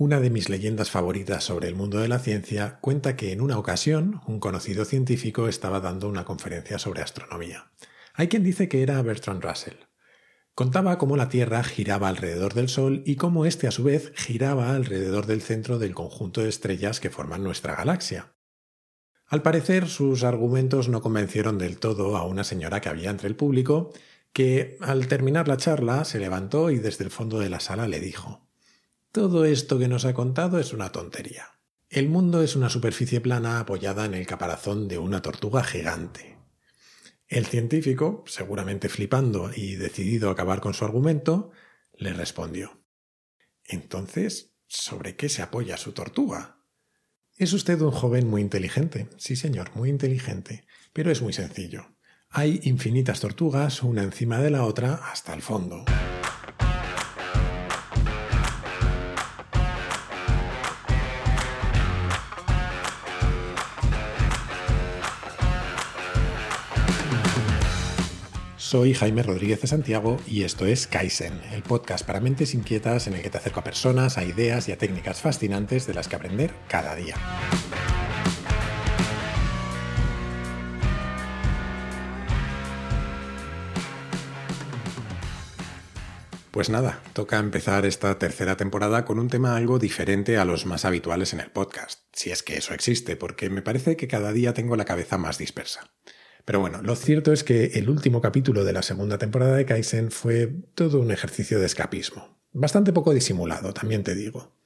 Una de mis leyendas favoritas sobre el mundo de la ciencia cuenta que en una ocasión un conocido científico estaba dando una conferencia sobre astronomía. Hay quien dice que era Bertrand Russell. Contaba cómo la Tierra giraba alrededor del Sol y cómo éste a su vez giraba alrededor del centro del conjunto de estrellas que forman nuestra galaxia. Al parecer sus argumentos no convencieron del todo a una señora que había entre el público, que al terminar la charla se levantó y desde el fondo de la sala le dijo todo esto que nos ha contado es una tontería. El mundo es una superficie plana apoyada en el caparazón de una tortuga gigante. El científico, seguramente flipando y decidido a acabar con su argumento, le respondió Entonces, ¿sobre qué se apoya su tortuga? Es usted un joven muy inteligente, sí señor, muy inteligente, pero es muy sencillo. Hay infinitas tortugas, una encima de la otra, hasta el fondo. Soy Jaime Rodríguez de Santiago y esto es Kaizen, el podcast para mentes inquietas en el que te acerco a personas, a ideas y a técnicas fascinantes de las que aprender cada día. Pues nada, toca empezar esta tercera temporada con un tema algo diferente a los más habituales en el podcast, si es que eso existe, porque me parece que cada día tengo la cabeza más dispersa. Pero bueno, lo cierto es que el último capítulo de la segunda temporada de Kaizen fue todo un ejercicio de escapismo. Bastante poco disimulado, también te digo.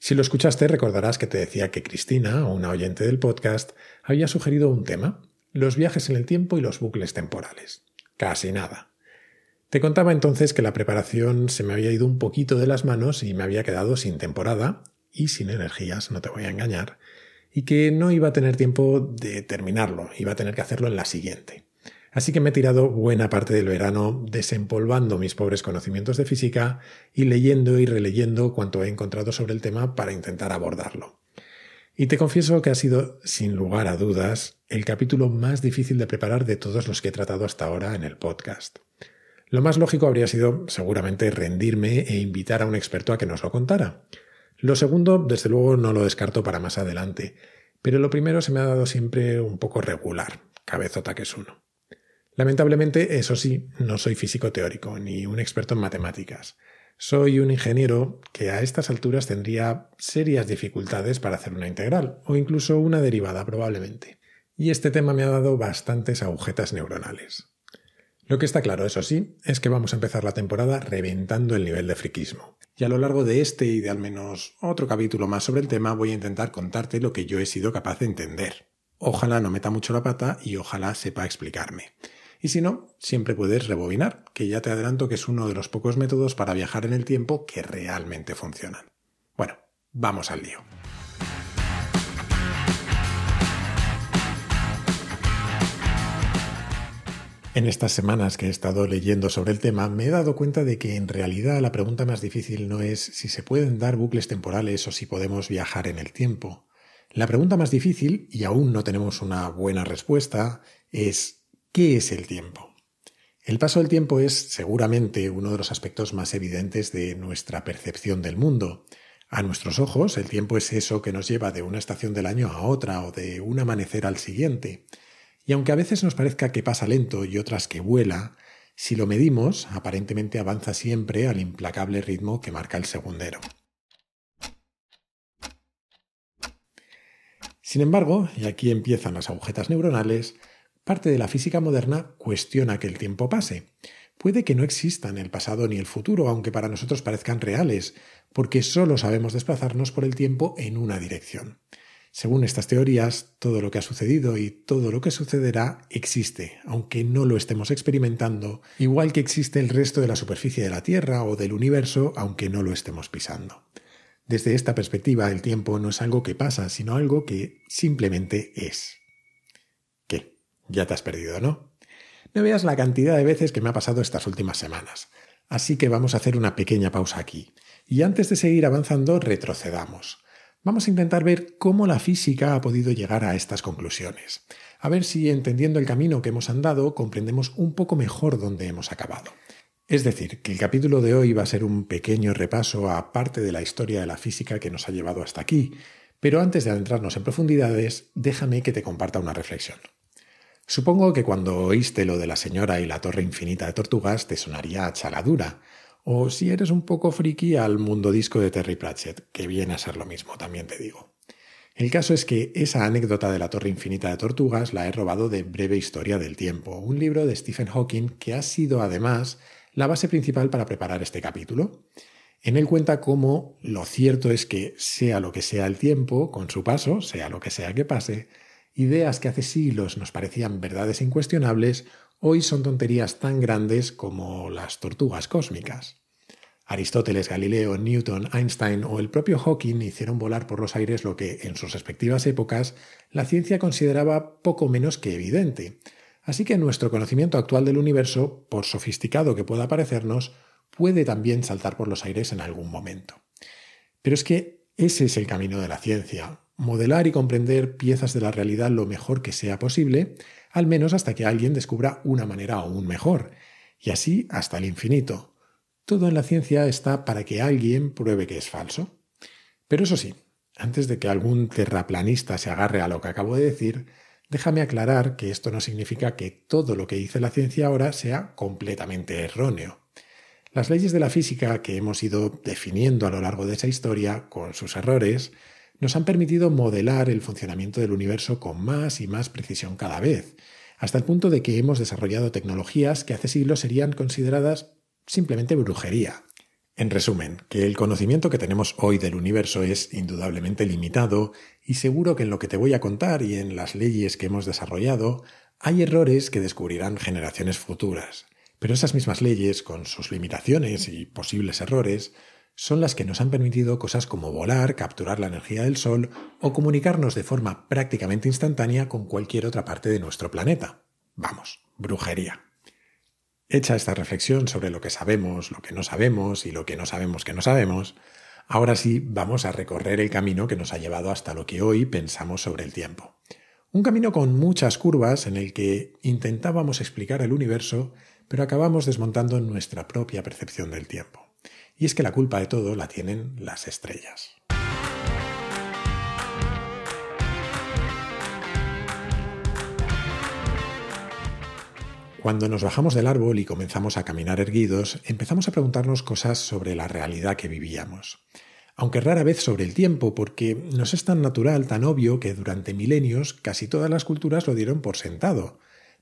Si lo escuchaste, recordarás que te decía que Cristina, una oyente del podcast, había sugerido un tema, los viajes en el tiempo y los bucles temporales. Casi nada. Te contaba entonces que la preparación se me había ido un poquito de las manos y me había quedado sin temporada y sin energías, no te voy a engañar, y que no iba a tener tiempo de terminarlo, iba a tener que hacerlo en la siguiente. Así que me he tirado buena parte del verano desempolvando mis pobres conocimientos de física y leyendo y releyendo cuanto he encontrado sobre el tema para intentar abordarlo. Y te confieso que ha sido, sin lugar a dudas, el capítulo más difícil de preparar de todos los que he tratado hasta ahora en el podcast. Lo más lógico habría sido seguramente rendirme e invitar a un experto a que nos lo contara. Lo segundo, desde luego, no lo descarto para más adelante, pero lo primero se me ha dado siempre un poco regular, cabezota que es uno. Lamentablemente, eso sí, no soy físico teórico ni un experto en matemáticas. Soy un ingeniero que a estas alturas tendría serias dificultades para hacer una integral, o incluso una derivada probablemente. Y este tema me ha dado bastantes agujetas neuronales. Lo que está claro, eso sí, es que vamos a empezar la temporada reventando el nivel de friquismo. Y a lo largo de este y de al menos otro capítulo más sobre el tema voy a intentar contarte lo que yo he sido capaz de entender. Ojalá no meta mucho la pata y ojalá sepa explicarme. Y si no, siempre puedes rebobinar, que ya te adelanto que es uno de los pocos métodos para viajar en el tiempo que realmente funcionan. Bueno, vamos al lío. En estas semanas que he estado leyendo sobre el tema, me he dado cuenta de que en realidad la pregunta más difícil no es si se pueden dar bucles temporales o si podemos viajar en el tiempo. La pregunta más difícil, y aún no tenemos una buena respuesta, es ¿qué es el tiempo? El paso del tiempo es seguramente uno de los aspectos más evidentes de nuestra percepción del mundo. A nuestros ojos, el tiempo es eso que nos lleva de una estación del año a otra o de un amanecer al siguiente. Y aunque a veces nos parezca que pasa lento y otras que vuela, si lo medimos, aparentemente avanza siempre al implacable ritmo que marca el segundero. Sin embargo, y aquí empiezan las agujetas neuronales, parte de la física moderna cuestiona que el tiempo pase. Puede que no existan el pasado ni el futuro, aunque para nosotros parezcan reales, porque solo sabemos desplazarnos por el tiempo en una dirección. Según estas teorías, todo lo que ha sucedido y todo lo que sucederá existe, aunque no lo estemos experimentando, igual que existe el resto de la superficie de la Tierra o del universo, aunque no lo estemos pisando. Desde esta perspectiva, el tiempo no es algo que pasa, sino algo que simplemente es. ¿Qué? Ya te has perdido, ¿no? No veas la cantidad de veces que me ha pasado estas últimas semanas. Así que vamos a hacer una pequeña pausa aquí. Y antes de seguir avanzando, retrocedamos. Vamos a intentar ver cómo la física ha podido llegar a estas conclusiones. A ver si, entendiendo el camino que hemos andado, comprendemos un poco mejor dónde hemos acabado. Es decir, que el capítulo de hoy va a ser un pequeño repaso a parte de la historia de la física que nos ha llevado hasta aquí, pero antes de adentrarnos en profundidades, déjame que te comparta una reflexión. Supongo que cuando oíste lo de la señora y la torre infinita de tortugas te sonaría chaladura, o si eres un poco friki al mundo disco de Terry Pratchett, que viene a ser lo mismo, también te digo. El caso es que esa anécdota de la torre infinita de tortugas la he robado de Breve Historia del Tiempo, un libro de Stephen Hawking que ha sido además la base principal para preparar este capítulo. En él cuenta cómo lo cierto es que, sea lo que sea el tiempo, con su paso, sea lo que sea que pase, ideas que hace siglos nos parecían verdades incuestionables, hoy son tonterías tan grandes como las tortugas cósmicas. Aristóteles, Galileo, Newton, Einstein o el propio Hawking hicieron volar por los aires lo que, en sus respectivas épocas, la ciencia consideraba poco menos que evidente, Así que nuestro conocimiento actual del universo, por sofisticado que pueda parecernos, puede también saltar por los aires en algún momento. Pero es que ese es el camino de la ciencia, modelar y comprender piezas de la realidad lo mejor que sea posible, al menos hasta que alguien descubra una manera aún mejor, y así hasta el infinito. Todo en la ciencia está para que alguien pruebe que es falso. Pero eso sí, antes de que algún terraplanista se agarre a lo que acabo de decir, Déjame aclarar que esto no significa que todo lo que dice la ciencia ahora sea completamente erróneo. Las leyes de la física que hemos ido definiendo a lo largo de esa historia, con sus errores, nos han permitido modelar el funcionamiento del universo con más y más precisión cada vez, hasta el punto de que hemos desarrollado tecnologías que hace siglos serían consideradas simplemente brujería. En resumen, que el conocimiento que tenemos hoy del universo es indudablemente limitado y seguro que en lo que te voy a contar y en las leyes que hemos desarrollado hay errores que descubrirán generaciones futuras. Pero esas mismas leyes, con sus limitaciones y posibles errores, son las que nos han permitido cosas como volar, capturar la energía del Sol o comunicarnos de forma prácticamente instantánea con cualquier otra parte de nuestro planeta. Vamos, brujería. Hecha esta reflexión sobre lo que sabemos, lo que no sabemos y lo que no sabemos que no sabemos, ahora sí vamos a recorrer el camino que nos ha llevado hasta lo que hoy pensamos sobre el tiempo. Un camino con muchas curvas en el que intentábamos explicar el universo, pero acabamos desmontando nuestra propia percepción del tiempo. Y es que la culpa de todo la tienen las estrellas. Cuando nos bajamos del árbol y comenzamos a caminar erguidos, empezamos a preguntarnos cosas sobre la realidad que vivíamos. Aunque rara vez sobre el tiempo, porque nos es tan natural, tan obvio, que durante milenios casi todas las culturas lo dieron por sentado.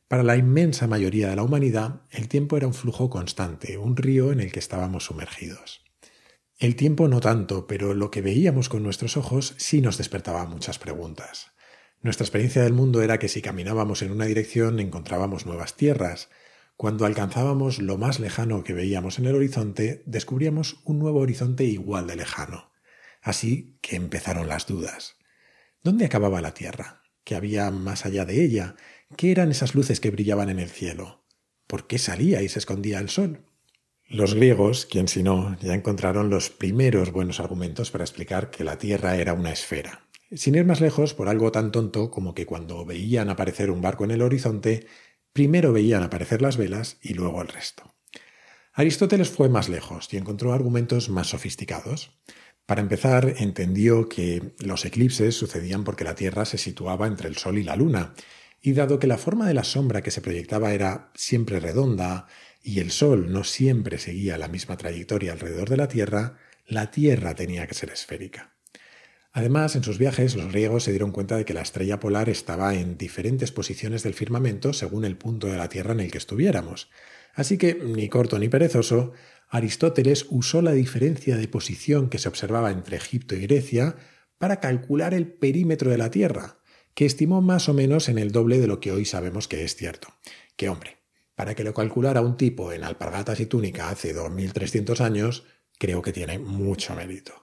Para la inmensa mayoría de la humanidad, el tiempo era un flujo constante, un río en el que estábamos sumergidos. El tiempo no tanto, pero lo que veíamos con nuestros ojos sí nos despertaba muchas preguntas. Nuestra experiencia del mundo era que si caminábamos en una dirección encontrábamos nuevas tierras. Cuando alcanzábamos lo más lejano que veíamos en el horizonte, descubríamos un nuevo horizonte igual de lejano. Así que empezaron las dudas. ¿Dónde acababa la Tierra? ¿Qué había más allá de ella? ¿Qué eran esas luces que brillaban en el cielo? ¿Por qué salía y se escondía el sol? Los griegos, quien si no, ya encontraron los primeros buenos argumentos para explicar que la Tierra era una esfera. Sin ir más lejos, por algo tan tonto como que cuando veían aparecer un barco en el horizonte, primero veían aparecer las velas y luego el resto. Aristóteles fue más lejos y encontró argumentos más sofisticados. Para empezar, entendió que los eclipses sucedían porque la Tierra se situaba entre el Sol y la Luna, y dado que la forma de la sombra que se proyectaba era siempre redonda y el Sol no siempre seguía la misma trayectoria alrededor de la Tierra, la Tierra tenía que ser esférica. Además, en sus viajes los griegos se dieron cuenta de que la estrella polar estaba en diferentes posiciones del firmamento según el punto de la Tierra en el que estuviéramos. Así que, ni corto ni perezoso, Aristóteles usó la diferencia de posición que se observaba entre Egipto y Grecia para calcular el perímetro de la Tierra, que estimó más o menos en el doble de lo que hoy sabemos que es cierto. Que hombre, para que lo calculara un tipo en alpargatas y túnica hace 2300 años, creo que tiene mucho mérito.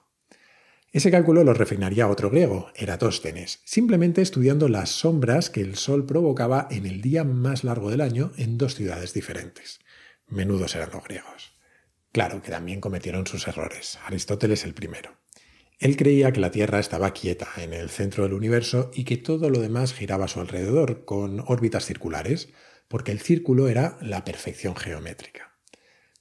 Ese cálculo lo refinaría otro griego, Eratóstenes, simplemente estudiando las sombras que el Sol provocaba en el día más largo del año en dos ciudades diferentes. Menudos eran los griegos. Claro que también cometieron sus errores, Aristóteles el primero. Él creía que la Tierra estaba quieta en el centro del universo y que todo lo demás giraba a su alrededor, con órbitas circulares, porque el círculo era la perfección geométrica.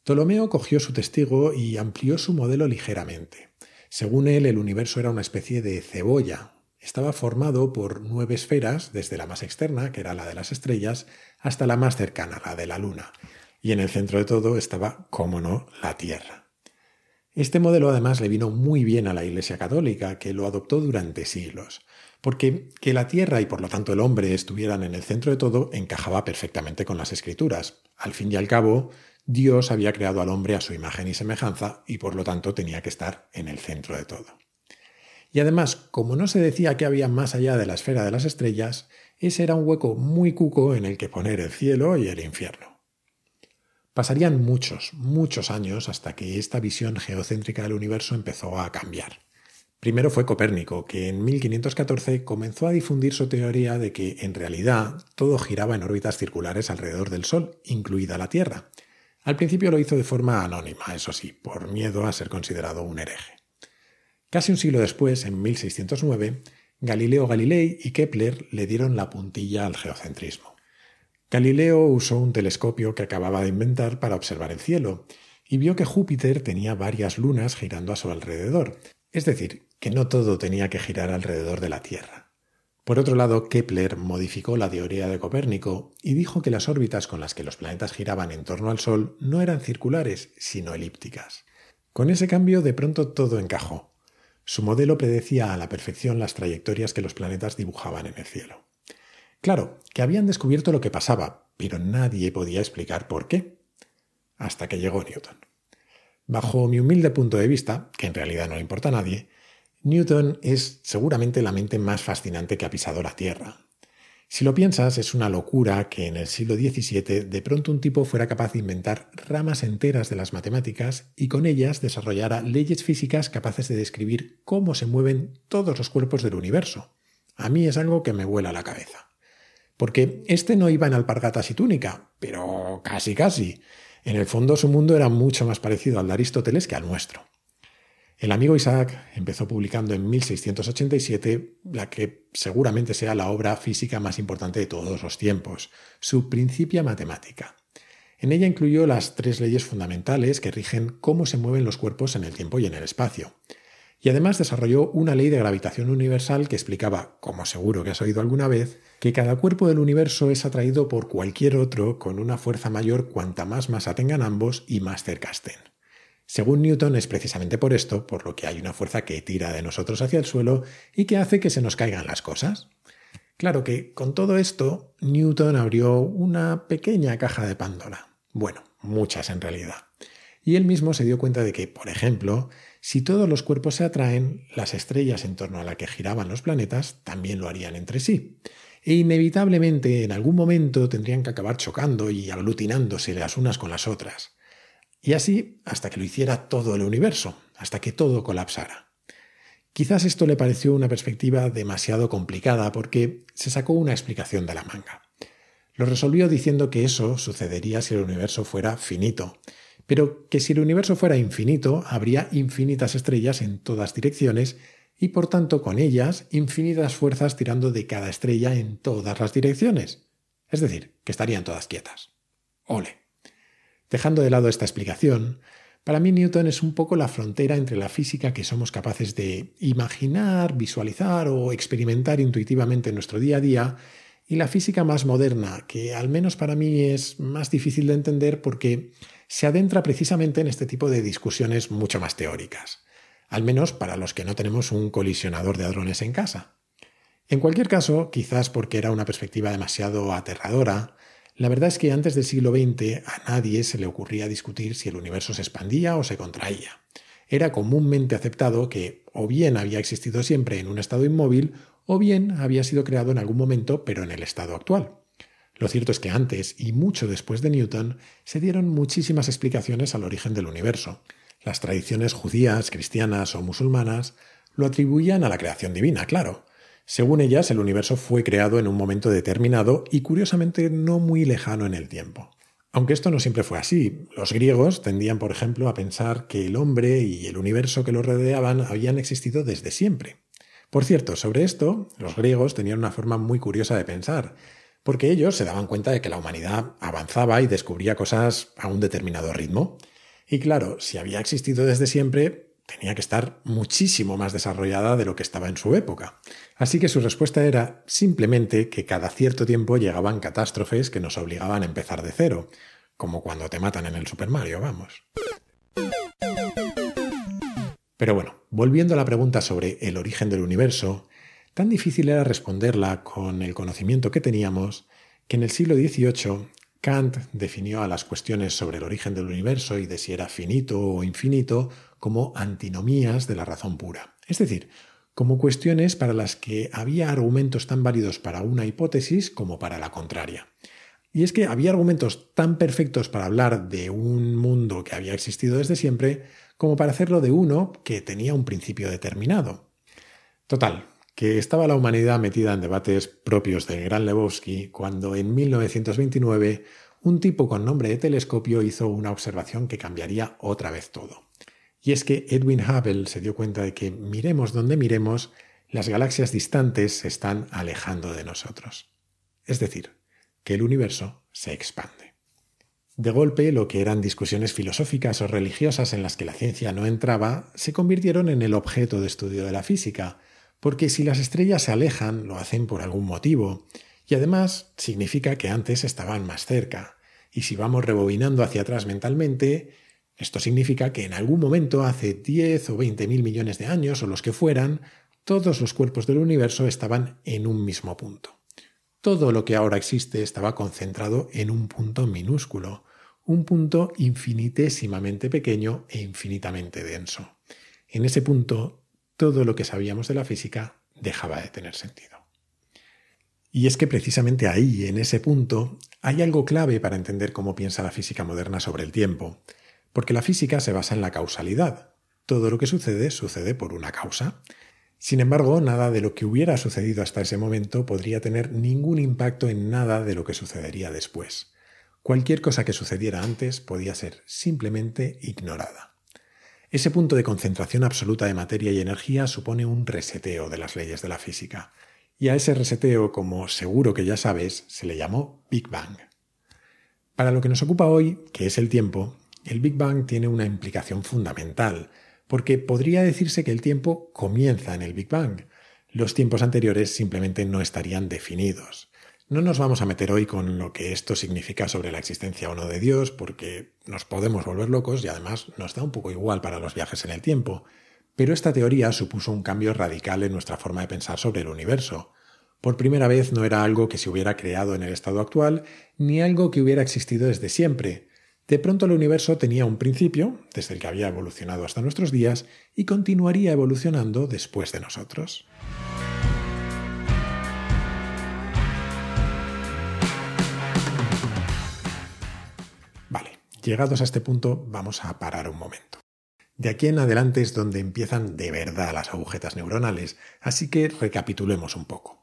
Ptolomeo cogió su testigo y amplió su modelo ligeramente. Según él, el universo era una especie de cebolla. Estaba formado por nueve esferas, desde la más externa, que era la de las estrellas, hasta la más cercana, la de la Luna. Y en el centro de todo estaba, como no, la Tierra. Este modelo además le vino muy bien a la Iglesia Católica, que lo adoptó durante siglos, porque que la Tierra y por lo tanto el hombre estuvieran en el centro de todo encajaba perfectamente con las Escrituras. Al fin y al cabo, Dios había creado al hombre a su imagen y semejanza y por lo tanto tenía que estar en el centro de todo. Y además, como no se decía que había más allá de la esfera de las estrellas, ese era un hueco muy cuco en el que poner el cielo y el infierno. Pasarían muchos, muchos años hasta que esta visión geocéntrica del universo empezó a cambiar. Primero fue Copérnico, que en 1514 comenzó a difundir su teoría de que, en realidad, todo giraba en órbitas circulares alrededor del Sol, incluida la Tierra. Al principio lo hizo de forma anónima, eso sí, por miedo a ser considerado un hereje. Casi un siglo después, en 1609, Galileo Galilei y Kepler le dieron la puntilla al geocentrismo. Galileo usó un telescopio que acababa de inventar para observar el cielo y vio que Júpiter tenía varias lunas girando a su alrededor, es decir, que no todo tenía que girar alrededor de la Tierra. Por otro lado, Kepler modificó la teoría de Copérnico y dijo que las órbitas con las que los planetas giraban en torno al Sol no eran circulares, sino elípticas. Con ese cambio de pronto todo encajó. Su modelo predecía a la perfección las trayectorias que los planetas dibujaban en el cielo. Claro, que habían descubierto lo que pasaba, pero nadie podía explicar por qué. Hasta que llegó Newton. Bajo mi humilde punto de vista, que en realidad no le importa a nadie, Newton es seguramente la mente más fascinante que ha pisado la Tierra. Si lo piensas, es una locura que en el siglo XVII de pronto un tipo fuera capaz de inventar ramas enteras de las matemáticas y con ellas desarrollara leyes físicas capaces de describir cómo se mueven todos los cuerpos del universo. A mí es algo que me vuela la cabeza. Porque este no iba en alpargatas y túnica, pero casi casi. En el fondo su mundo era mucho más parecido al de Aristóteles que al nuestro. El amigo Isaac empezó publicando en 1687 la que seguramente sea la obra física más importante de todos los tiempos, su Principia Matemática. En ella incluyó las tres leyes fundamentales que rigen cómo se mueven los cuerpos en el tiempo y en el espacio. Y además desarrolló una ley de gravitación universal que explicaba, como seguro que has oído alguna vez, que cada cuerpo del universo es atraído por cualquier otro con una fuerza mayor cuanta más masa tengan ambos y más cerca estén. Según Newton es precisamente por esto por lo que hay una fuerza que tira de nosotros hacia el suelo y que hace que se nos caigan las cosas. Claro que con todo esto, Newton abrió una pequeña caja de Pandora. Bueno, muchas en realidad. Y él mismo se dio cuenta de que, por ejemplo, si todos los cuerpos se atraen, las estrellas en torno a la que giraban los planetas también lo harían entre sí. E inevitablemente en algún momento tendrían que acabar chocando y aglutinándose las unas con las otras. Y así hasta que lo hiciera todo el universo, hasta que todo colapsara. Quizás esto le pareció una perspectiva demasiado complicada porque se sacó una explicación de la manga. Lo resolvió diciendo que eso sucedería si el universo fuera finito, pero que si el universo fuera infinito, habría infinitas estrellas en todas direcciones y por tanto con ellas infinitas fuerzas tirando de cada estrella en todas las direcciones. Es decir, que estarían todas quietas. Ole. Dejando de lado esta explicación, para mí Newton es un poco la frontera entre la física que somos capaces de imaginar, visualizar o experimentar intuitivamente en nuestro día a día y la física más moderna, que al menos para mí es más difícil de entender porque se adentra precisamente en este tipo de discusiones mucho más teóricas, al menos para los que no tenemos un colisionador de hadrones en casa. En cualquier caso, quizás porque era una perspectiva demasiado aterradora, la verdad es que antes del siglo XX a nadie se le ocurría discutir si el universo se expandía o se contraía. Era comúnmente aceptado que o bien había existido siempre en un estado inmóvil o bien había sido creado en algún momento pero en el estado actual. Lo cierto es que antes y mucho después de Newton se dieron muchísimas explicaciones al origen del universo. Las tradiciones judías, cristianas o musulmanas lo atribuían a la creación divina, claro. Según ellas, el universo fue creado en un momento determinado y curiosamente no muy lejano en el tiempo. Aunque esto no siempre fue así, los griegos tendían, por ejemplo, a pensar que el hombre y el universo que lo rodeaban habían existido desde siempre. Por cierto, sobre esto, los griegos tenían una forma muy curiosa de pensar, porque ellos se daban cuenta de que la humanidad avanzaba y descubría cosas a un determinado ritmo. Y claro, si había existido desde siempre, tenía que estar muchísimo más desarrollada de lo que estaba en su época. Así que su respuesta era simplemente que cada cierto tiempo llegaban catástrofes que nos obligaban a empezar de cero, como cuando te matan en el Super Mario, vamos. Pero bueno, volviendo a la pregunta sobre el origen del universo, tan difícil era responderla con el conocimiento que teníamos que en el siglo XVIII Kant definió a las cuestiones sobre el origen del universo y de si era finito o infinito como antinomías de la razón pura. Es decir, como cuestiones para las que había argumentos tan válidos para una hipótesis como para la contraria. Y es que había argumentos tan perfectos para hablar de un mundo que había existido desde siempre como para hacerlo de uno que tenía un principio determinado. Total, que estaba la humanidad metida en debates propios del gran Lebowski cuando en 1929 un tipo con nombre de telescopio hizo una observación que cambiaría otra vez todo. Y es que Edwin Hubble se dio cuenta de que miremos donde miremos, las galaxias distantes se están alejando de nosotros. Es decir, que el universo se expande. De golpe, lo que eran discusiones filosóficas o religiosas en las que la ciencia no entraba, se convirtieron en el objeto de estudio de la física, porque si las estrellas se alejan, lo hacen por algún motivo, y además significa que antes estaban más cerca. Y si vamos rebobinando hacia atrás mentalmente, esto significa que en algún momento, hace 10 o 20 mil millones de años o los que fueran, todos los cuerpos del universo estaban en un mismo punto. Todo lo que ahora existe estaba concentrado en un punto minúsculo, un punto infinitésimamente pequeño e infinitamente denso. En ese punto todo lo que sabíamos de la física dejaba de tener sentido. Y es que precisamente ahí, en ese punto, hay algo clave para entender cómo piensa la física moderna sobre el tiempo, porque la física se basa en la causalidad. Todo lo que sucede sucede por una causa. Sin embargo, nada de lo que hubiera sucedido hasta ese momento podría tener ningún impacto en nada de lo que sucedería después. Cualquier cosa que sucediera antes podía ser simplemente ignorada. Ese punto de concentración absoluta de materia y energía supone un reseteo de las leyes de la física, y a ese reseteo, como seguro que ya sabes, se le llamó Big Bang. Para lo que nos ocupa hoy, que es el tiempo, el Big Bang tiene una implicación fundamental, porque podría decirse que el tiempo comienza en el Big Bang. Los tiempos anteriores simplemente no estarían definidos. No nos vamos a meter hoy con lo que esto significa sobre la existencia o no de Dios, porque nos podemos volver locos y además nos da un poco igual para los viajes en el tiempo. Pero esta teoría supuso un cambio radical en nuestra forma de pensar sobre el universo. Por primera vez no era algo que se hubiera creado en el estado actual, ni algo que hubiera existido desde siempre. De pronto el universo tenía un principio, desde el que había evolucionado hasta nuestros días, y continuaría evolucionando después de nosotros. Llegados a este punto, vamos a parar un momento. De aquí en adelante es donde empiezan de verdad las agujetas neuronales, así que recapitulemos un poco.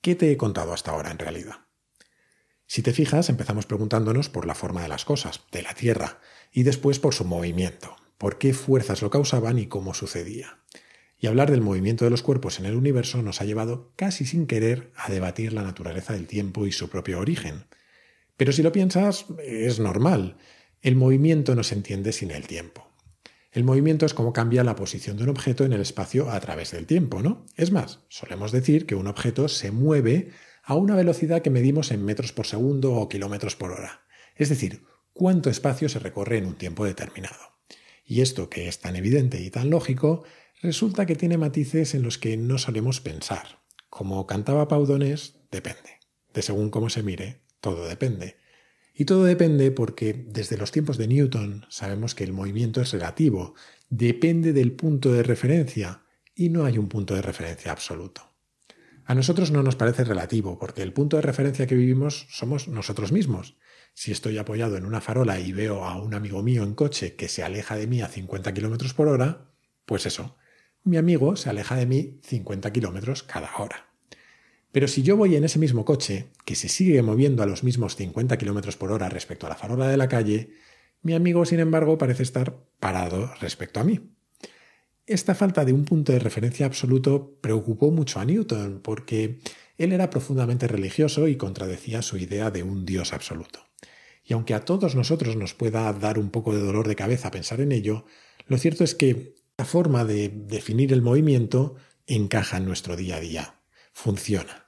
¿Qué te he contado hasta ahora en realidad? Si te fijas, empezamos preguntándonos por la forma de las cosas, de la Tierra, y después por su movimiento, por qué fuerzas lo causaban y cómo sucedía. Y hablar del movimiento de los cuerpos en el universo nos ha llevado casi sin querer a debatir la naturaleza del tiempo y su propio origen. Pero si lo piensas, es normal. El movimiento no se entiende sin el tiempo. El movimiento es como cambia la posición de un objeto en el espacio a través del tiempo, ¿no? Es más, solemos decir que un objeto se mueve a una velocidad que medimos en metros por segundo o kilómetros por hora. Es decir, cuánto espacio se recorre en un tiempo determinado. Y esto, que es tan evidente y tan lógico, resulta que tiene matices en los que no solemos pensar. Como cantaba Paudones, depende. De según cómo se mire, todo depende. Y todo depende porque desde los tiempos de Newton sabemos que el movimiento es relativo, depende del punto de referencia y no hay un punto de referencia absoluto. A nosotros no nos parece relativo porque el punto de referencia que vivimos somos nosotros mismos. Si estoy apoyado en una farola y veo a un amigo mío en coche que se aleja de mí a 50 km por hora, pues eso, mi amigo se aleja de mí 50 km cada hora. Pero si yo voy en ese mismo coche, que se sigue moviendo a los mismos 50 km por hora respecto a la farola de la calle, mi amigo, sin embargo, parece estar parado respecto a mí. Esta falta de un punto de referencia absoluto preocupó mucho a Newton, porque él era profundamente religioso y contradecía su idea de un Dios absoluto. Y aunque a todos nosotros nos pueda dar un poco de dolor de cabeza pensar en ello, lo cierto es que la forma de definir el movimiento encaja en nuestro día a día, funciona.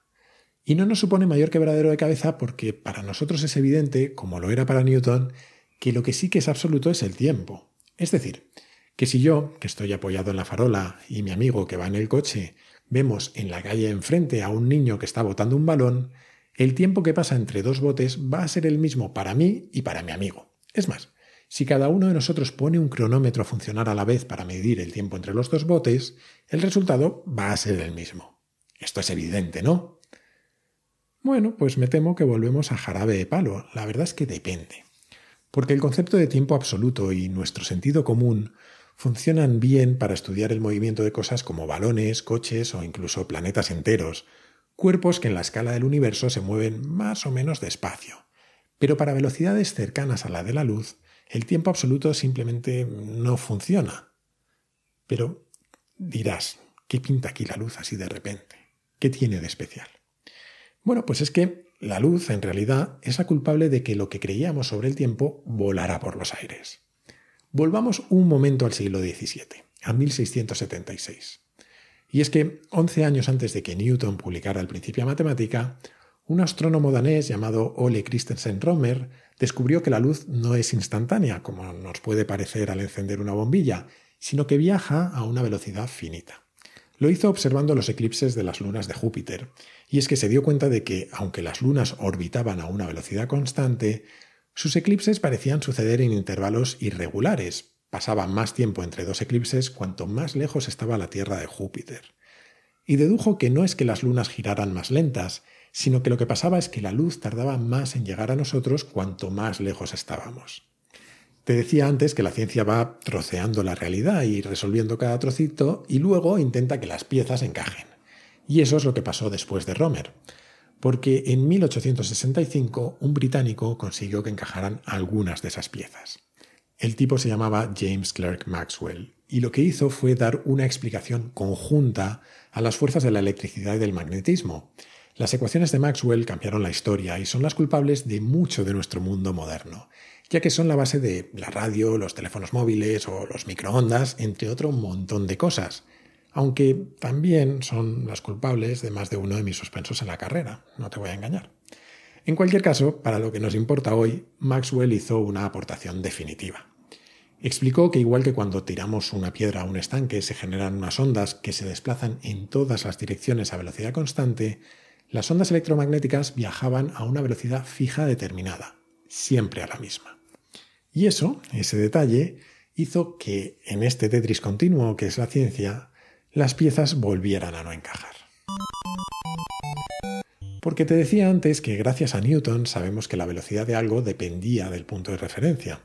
Y no nos supone mayor quebradero de cabeza porque para nosotros es evidente, como lo era para Newton, que lo que sí que es absoluto es el tiempo. Es decir, que si yo, que estoy apoyado en la farola, y mi amigo que va en el coche, vemos en la calle enfrente a un niño que está botando un balón, el tiempo que pasa entre dos botes va a ser el mismo para mí y para mi amigo. Es más, si cada uno de nosotros pone un cronómetro a funcionar a la vez para medir el tiempo entre los dos botes, el resultado va a ser el mismo. Esto es evidente, ¿no? Bueno, pues me temo que volvemos a jarabe de palo. La verdad es que depende. Porque el concepto de tiempo absoluto y nuestro sentido común funcionan bien para estudiar el movimiento de cosas como balones, coches o incluso planetas enteros, cuerpos que en la escala del universo se mueven más o menos despacio. Pero para velocidades cercanas a la de la luz, el tiempo absoluto simplemente no funciona. Pero dirás, ¿qué pinta aquí la luz así de repente? ¿Qué tiene de especial? Bueno, pues es que la luz en realidad es la culpable de que lo que creíamos sobre el tiempo volara por los aires. Volvamos un momento al siglo XVII, a 1676. Y es que, 11 años antes de que Newton publicara el Principia Matemática, un astrónomo danés llamado Ole Christensen Romer descubrió que la luz no es instantánea, como nos puede parecer al encender una bombilla, sino que viaja a una velocidad finita. Lo hizo observando los eclipses de las lunas de Júpiter, y es que se dio cuenta de que, aunque las lunas orbitaban a una velocidad constante, sus eclipses parecían suceder en intervalos irregulares. Pasaba más tiempo entre dos eclipses cuanto más lejos estaba la Tierra de Júpiter. Y dedujo que no es que las lunas giraran más lentas, sino que lo que pasaba es que la luz tardaba más en llegar a nosotros cuanto más lejos estábamos. Te decía antes que la ciencia va troceando la realidad y resolviendo cada trocito y luego intenta que las piezas encajen. Y eso es lo que pasó después de Romer porque en 1865 un británico consiguió que encajaran algunas de esas piezas. El tipo se llamaba James Clerk Maxwell y lo que hizo fue dar una explicación conjunta a las fuerzas de la electricidad y del magnetismo. Las ecuaciones de Maxwell cambiaron la historia y son las culpables de mucho de nuestro mundo moderno, ya que son la base de la radio, los teléfonos móviles o los microondas, entre otro montón de cosas aunque también son las culpables de más de uno de mis suspensos en la carrera, no te voy a engañar. En cualquier caso, para lo que nos importa hoy, Maxwell hizo una aportación definitiva. Explicó que igual que cuando tiramos una piedra a un estanque se generan unas ondas que se desplazan en todas las direcciones a velocidad constante, las ondas electromagnéticas viajaban a una velocidad fija determinada, siempre a la misma. Y eso, ese detalle, hizo que en este Tetris continuo que es la ciencia, las piezas volvieran a no encajar. Porque te decía antes que gracias a Newton sabemos que la velocidad de algo dependía del punto de referencia,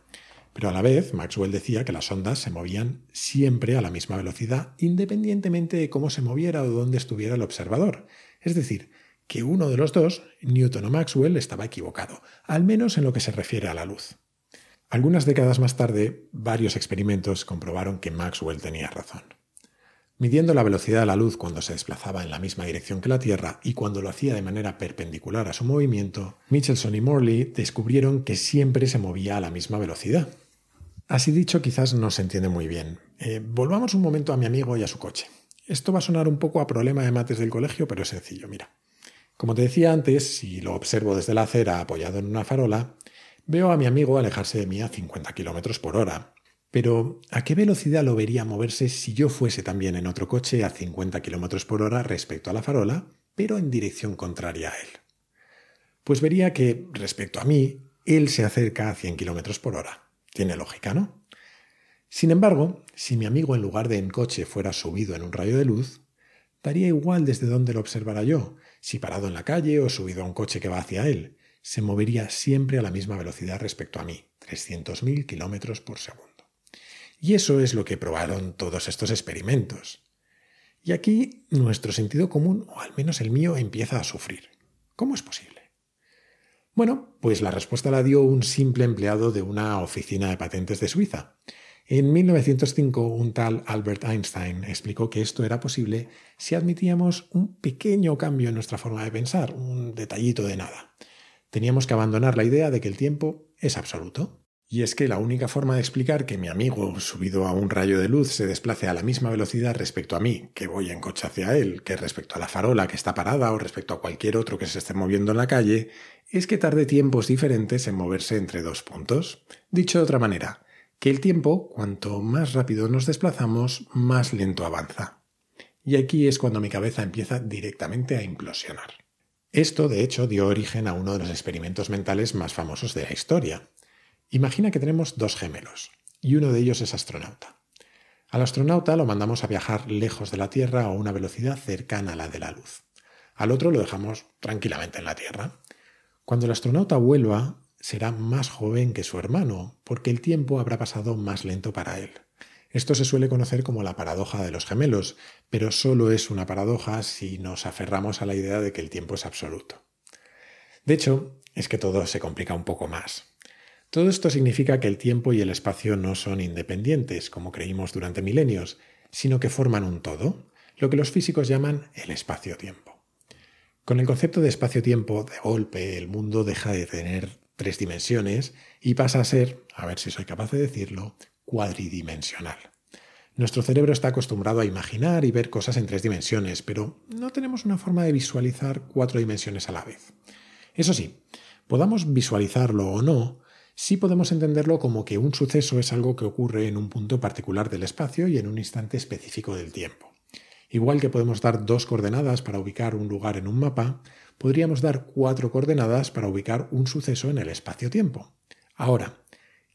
pero a la vez Maxwell decía que las ondas se movían siempre a la misma velocidad independientemente de cómo se moviera o dónde estuviera el observador. Es decir, que uno de los dos, Newton o Maxwell, estaba equivocado, al menos en lo que se refiere a la luz. Algunas décadas más tarde, varios experimentos comprobaron que Maxwell tenía razón. Midiendo la velocidad de la luz cuando se desplazaba en la misma dirección que la Tierra y cuando lo hacía de manera perpendicular a su movimiento, Michelson y Morley descubrieron que siempre se movía a la misma velocidad. Así dicho, quizás no se entiende muy bien. Eh, volvamos un momento a mi amigo y a su coche. Esto va a sonar un poco a problema de mates del colegio, pero es sencillo, mira. Como te decía antes, si lo observo desde la acera apoyado en una farola, veo a mi amigo alejarse de mí a 50 km por hora, pero, ¿a qué velocidad lo vería moverse si yo fuese también en otro coche a 50 km por hora respecto a la farola, pero en dirección contraria a él? Pues vería que, respecto a mí, él se acerca a 100 km por hora. Tiene lógica, ¿no? Sin embargo, si mi amigo en lugar de en coche fuera subido en un rayo de luz, daría igual desde donde lo observara yo, si parado en la calle o subido a un coche que va hacia él, se movería siempre a la misma velocidad respecto a mí, 300.000 km por segundo. Y eso es lo que probaron todos estos experimentos. Y aquí nuestro sentido común, o al menos el mío, empieza a sufrir. ¿Cómo es posible? Bueno, pues la respuesta la dio un simple empleado de una oficina de patentes de Suiza. En 1905, un tal Albert Einstein explicó que esto era posible si admitíamos un pequeño cambio en nuestra forma de pensar, un detallito de nada. Teníamos que abandonar la idea de que el tiempo es absoluto. Y es que la única forma de explicar que mi amigo, subido a un rayo de luz, se desplace a la misma velocidad respecto a mí, que voy en coche hacia él, que respecto a la farola que está parada o respecto a cualquier otro que se esté moviendo en la calle, es que tarde tiempos diferentes en moverse entre dos puntos. Dicho de otra manera, que el tiempo, cuanto más rápido nos desplazamos, más lento avanza. Y aquí es cuando mi cabeza empieza directamente a implosionar. Esto, de hecho, dio origen a uno de los experimentos mentales más famosos de la historia, Imagina que tenemos dos gemelos y uno de ellos es astronauta. Al astronauta lo mandamos a viajar lejos de la Tierra a una velocidad cercana a la de la luz. Al otro lo dejamos tranquilamente en la Tierra. Cuando el astronauta vuelva, será más joven que su hermano, porque el tiempo habrá pasado más lento para él. Esto se suele conocer como la paradoja de los gemelos, pero solo es una paradoja si nos aferramos a la idea de que el tiempo es absoluto. De hecho, es que todo se complica un poco más. Todo esto significa que el tiempo y el espacio no son independientes, como creímos durante milenios, sino que forman un todo, lo que los físicos llaman el espacio-tiempo. Con el concepto de espacio-tiempo, de golpe, el mundo deja de tener tres dimensiones y pasa a ser, a ver si soy capaz de decirlo, cuadridimensional. Nuestro cerebro está acostumbrado a imaginar y ver cosas en tres dimensiones, pero no tenemos una forma de visualizar cuatro dimensiones a la vez. Eso sí, podamos visualizarlo o no, sí podemos entenderlo como que un suceso es algo que ocurre en un punto particular del espacio y en un instante específico del tiempo. Igual que podemos dar dos coordenadas para ubicar un lugar en un mapa, podríamos dar cuatro coordenadas para ubicar un suceso en el espacio-tiempo. Ahora,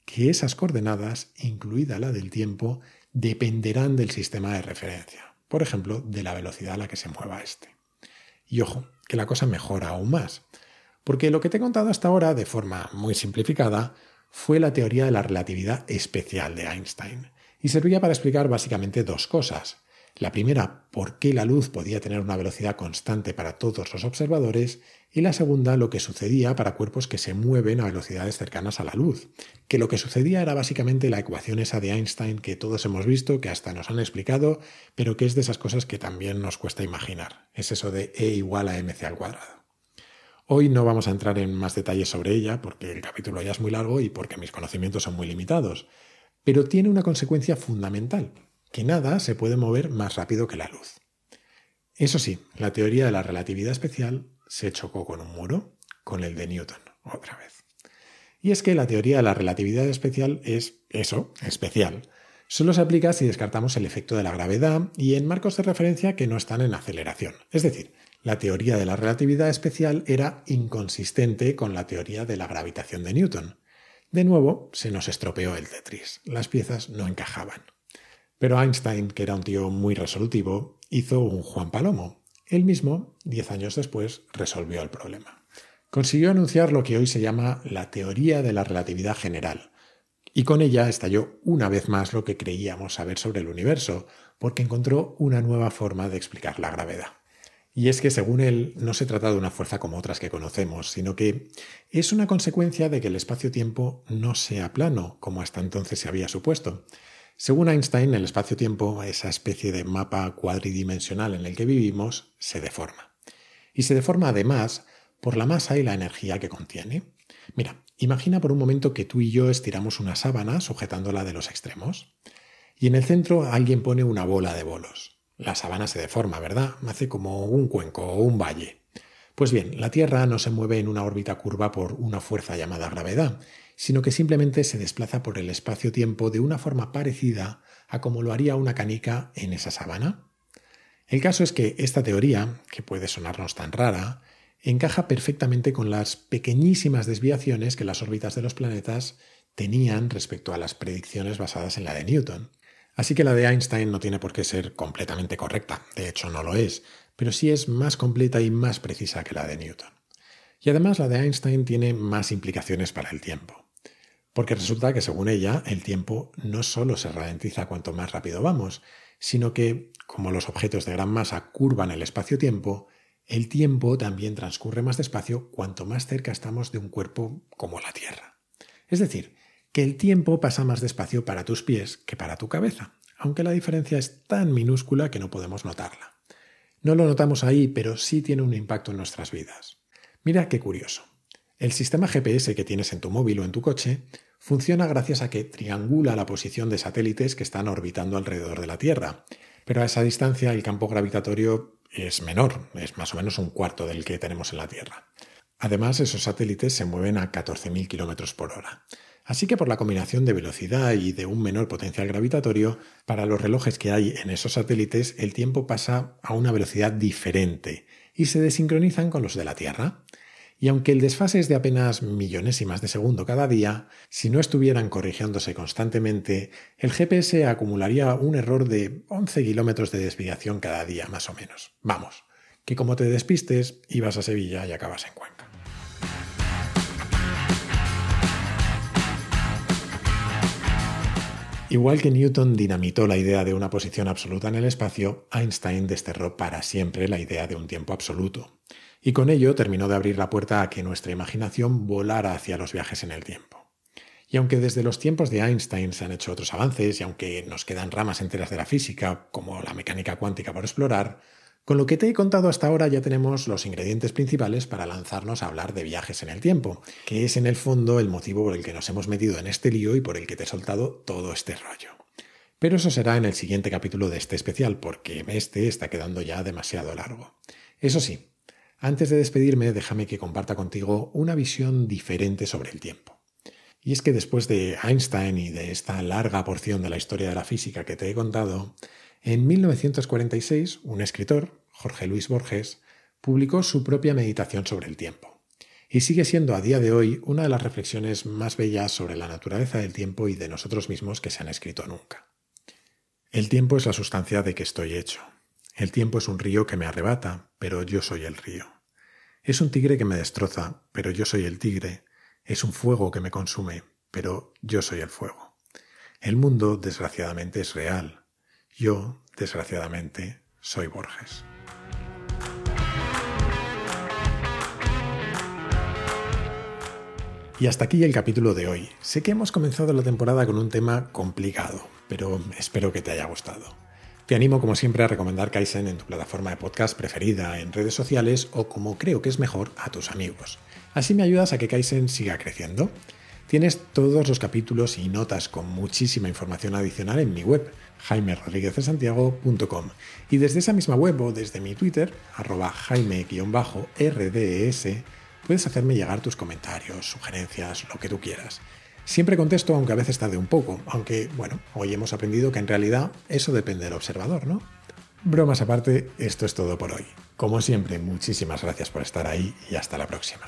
que esas coordenadas, incluida la del tiempo, dependerán del sistema de referencia, por ejemplo, de la velocidad a la que se mueva este. Y ojo, que la cosa mejora aún más. Porque lo que te he contado hasta ahora, de forma muy simplificada, fue la teoría de la relatividad especial de Einstein, y servía para explicar básicamente dos cosas. La primera, por qué la luz podía tener una velocidad constante para todos los observadores, y la segunda, lo que sucedía para cuerpos que se mueven a velocidades cercanas a la luz, que lo que sucedía era básicamente la ecuación esa de Einstein que todos hemos visto, que hasta nos han explicado, pero que es de esas cosas que también nos cuesta imaginar. Es eso de E igual a mc al cuadrado. Hoy no vamos a entrar en más detalles sobre ella porque el capítulo ya es muy largo y porque mis conocimientos son muy limitados, pero tiene una consecuencia fundamental, que nada se puede mover más rápido que la luz. Eso sí, la teoría de la relatividad especial se chocó con un muro, con el de Newton, otra vez. Y es que la teoría de la relatividad especial es eso, especial. Solo se aplica si descartamos el efecto de la gravedad y en marcos de referencia que no están en aceleración. Es decir, la teoría de la relatividad especial era inconsistente con la teoría de la gravitación de Newton. De nuevo, se nos estropeó el Tetris. Las piezas no encajaban. Pero Einstein, que era un tío muy resolutivo, hizo un Juan Palomo. Él mismo, diez años después, resolvió el problema. Consiguió anunciar lo que hoy se llama la teoría de la relatividad general, y con ella estalló una vez más lo que creíamos saber sobre el universo, porque encontró una nueva forma de explicar la gravedad. Y es que, según él, no se trata de una fuerza como otras que conocemos, sino que es una consecuencia de que el espacio-tiempo no sea plano, como hasta entonces se había supuesto. Según Einstein, el espacio-tiempo, esa especie de mapa cuadridimensional en el que vivimos, se deforma. Y se deforma además por la masa y la energía que contiene. Mira, imagina por un momento que tú y yo estiramos una sábana sujetándola de los extremos. Y en el centro alguien pone una bola de bolos. La sabana se deforma, ¿verdad? Hace como un cuenco o un valle. Pues bien, la Tierra no se mueve en una órbita curva por una fuerza llamada gravedad, sino que simplemente se desplaza por el espacio-tiempo de una forma parecida a como lo haría una canica en esa sabana. El caso es que esta teoría, que puede sonarnos tan rara, encaja perfectamente con las pequeñísimas desviaciones que las órbitas de los planetas tenían respecto a las predicciones basadas en la de Newton. Así que la de Einstein no tiene por qué ser completamente correcta, de hecho no lo es, pero sí es más completa y más precisa que la de Newton. Y además la de Einstein tiene más implicaciones para el tiempo, porque resulta que según ella el tiempo no solo se ralentiza cuanto más rápido vamos, sino que, como los objetos de gran masa curvan el espacio-tiempo, el tiempo también transcurre más despacio cuanto más cerca estamos de un cuerpo como la Tierra. Es decir, que el tiempo pasa más despacio para tus pies que para tu cabeza, aunque la diferencia es tan minúscula que no podemos notarla. No lo notamos ahí, pero sí tiene un impacto en nuestras vidas. Mira qué curioso. El sistema GPS que tienes en tu móvil o en tu coche funciona gracias a que triangula la posición de satélites que están orbitando alrededor de la Tierra. Pero a esa distancia el campo gravitatorio es menor, es más o menos un cuarto del que tenemos en la Tierra. Además, esos satélites se mueven a 14.000 km por hora. Así que por la combinación de velocidad y de un menor potencial gravitatorio, para los relojes que hay en esos satélites el tiempo pasa a una velocidad diferente y se desincronizan con los de la Tierra. Y aunque el desfase es de apenas millonésimas de segundo cada día, si no estuvieran corrigiéndose constantemente, el GPS acumularía un error de 11 kilómetros de desviación cada día más o menos. Vamos, que como te despistes, ibas a Sevilla y acabas en Cuenca. Igual que Newton dinamitó la idea de una posición absoluta en el espacio, Einstein desterró para siempre la idea de un tiempo absoluto. Y con ello terminó de abrir la puerta a que nuestra imaginación volara hacia los viajes en el tiempo. Y aunque desde los tiempos de Einstein se han hecho otros avances, y aunque nos quedan ramas enteras de la física, como la mecánica cuántica por explorar, con lo que te he contado hasta ahora ya tenemos los ingredientes principales para lanzarnos a hablar de viajes en el tiempo, que es en el fondo el motivo por el que nos hemos metido en este lío y por el que te he soltado todo este rollo. Pero eso será en el siguiente capítulo de este especial, porque este está quedando ya demasiado largo. Eso sí, antes de despedirme, déjame que comparta contigo una visión diferente sobre el tiempo. Y es que después de Einstein y de esta larga porción de la historia de la física que te he contado, en 1946, un escritor, Jorge Luis Borges, publicó su propia meditación sobre el tiempo. Y sigue siendo a día de hoy una de las reflexiones más bellas sobre la naturaleza del tiempo y de nosotros mismos que se han escrito nunca. El tiempo es la sustancia de que estoy hecho. El tiempo es un río que me arrebata, pero yo soy el río. Es un tigre que me destroza, pero yo soy el tigre. Es un fuego que me consume, pero yo soy el fuego. El mundo, desgraciadamente, es real, yo, desgraciadamente, soy Borges. Y hasta aquí el capítulo de hoy. Sé que hemos comenzado la temporada con un tema complicado, pero espero que te haya gustado. Te animo como siempre a recomendar Kaizen en tu plataforma de podcast preferida, en redes sociales o como creo que es mejor, a tus amigos. Así me ayudas a que Kaizen siga creciendo. Tienes todos los capítulos y notas con muchísima información adicional en mi web jaimerodríguezdesantiago.com y desde esa misma web o desde mi Twitter, arroba jaime-rds, puedes hacerme llegar tus comentarios, sugerencias, lo que tú quieras. Siempre contesto, aunque a veces tarde un poco, aunque, bueno, hoy hemos aprendido que en realidad eso depende del observador, ¿no? Bromas aparte, esto es todo por hoy. Como siempre, muchísimas gracias por estar ahí y hasta la próxima.